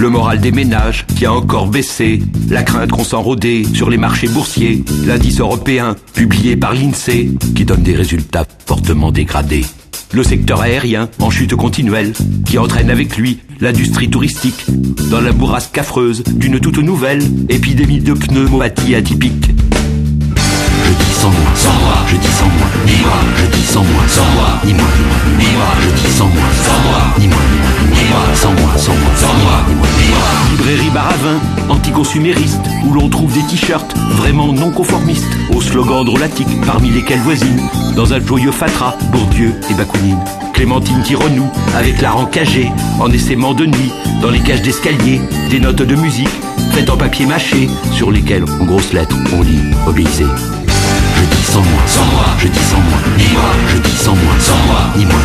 Le moral des ménages qui a encore baissé, la crainte qu'on s'en rodait sur les marchés boursiers, l'indice européen publié par l'INSEE qui donne des résultats fortement dégradés. Le secteur aérien en chute continuelle qui entraîne avec lui l'industrie touristique dans la bourrasque affreuse d'une toute nouvelle épidémie de pneumopathie atypique. Je dis sans moi, sans moi, je dis sans moi, ni moi, je dis sans moi, sans moi, ni moi, ni moi, Librairie Baravin, anticonsumériste, où l'on trouve des t-shirts vraiment non conformistes, aux slogans drôlatiques, parmi lesquels voisine, dans un joyeux fatras, Bourdieu et Bakounine. Clémentine qui renoue avec la cagée, en essaimant de nuit, dans les cages d'escalier, des notes de musique, faites en papier mâché, sur lesquelles, en grosses lettres, on lit « Obéissez ». Je dis sans moi, sans moi, je dis sans moi, ni moi, je dis sans moi, sans moi, ni moi,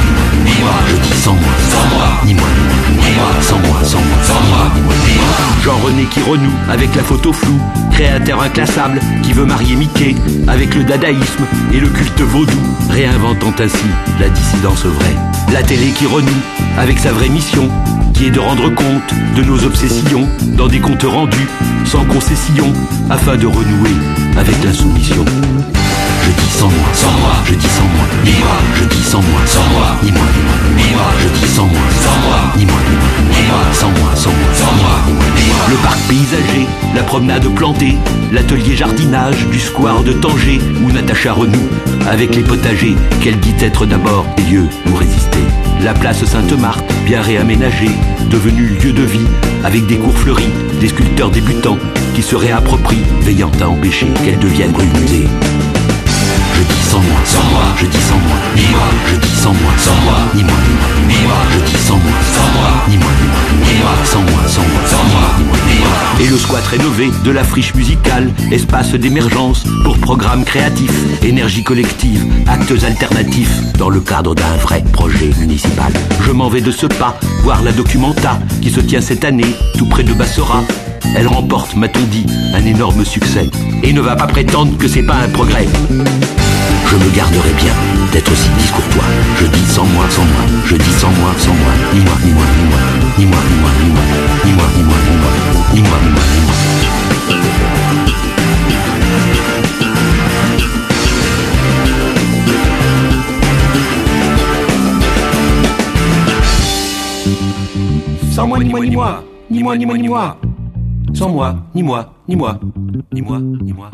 ni moi, je dis sans moi, sans moi, ni moi, ni moi, sans moi, sans moi, sans moi, ni moi. Jean-René qui renoue avec la photo floue, créateur inclassable qui veut marier Mickey. Avec le dadaïsme et le culte vaudou, réinventant ainsi la dissidence vraie. La télé qui renoue avec sa vraie mission, qui est de rendre compte de nos obsessions. Dans des comptes rendus sans concession. Afin de renouer avec la soumission. Je dis sans moi, sans moi, je dis sans moi, je dis sans moi, sans moi, ni moi, ni moi, ni moi, je dis sans moi, sans moi, ni moi, sans moi, sans moi, sans moi, ni moi. Le parc paysager, la promenade plantée, l'atelier jardinage du square de Tanger où Natacha renoue avec les potagers qu'elle dit être d'abord des lieux où résister. La place Sainte-Marthe, bien réaménagée, devenue lieu de vie, avec des cours fleuris, des sculpteurs débutants qui se réapproprient, veillant à empêcher qu'elle devienne musée. Je dis sans moi, sans moi, je dis sans moi, ni moi, je dis sans moi, sans moi, ni moi, ni moi, je dis sans moi, sans moi, ni moi, ni moi, sans moi, sans moi, sans moi, ni moi, ni moi. Et le squat rénové de la friche musicale, espace d'émergence pour programmes créatifs, énergie collective, actes alternatifs dans le cadre d'un vrai projet municipal. Je m'en vais de ce pas voir la documenta qui se tient cette année tout près de Bassora. Elle remporte, m'a-t-on dit, un énorme succès et ne va pas prétendre que c'est pas un progrès. Je me garderai bien d'être aussi discourtois. Je dis sans moi, sans moi, je dis sans moi, sans moi, ni moi, ni moi, ni moi, ni moi, ni moi, ni moi, ni moi, ni moi, ni moi, ni moi, ni moi, ni moi. Sans moi, ni moi, ni moi, ni moi, ni moi, ni moi. Sans moi, ni moi, ni moi, ni moi, ni moi.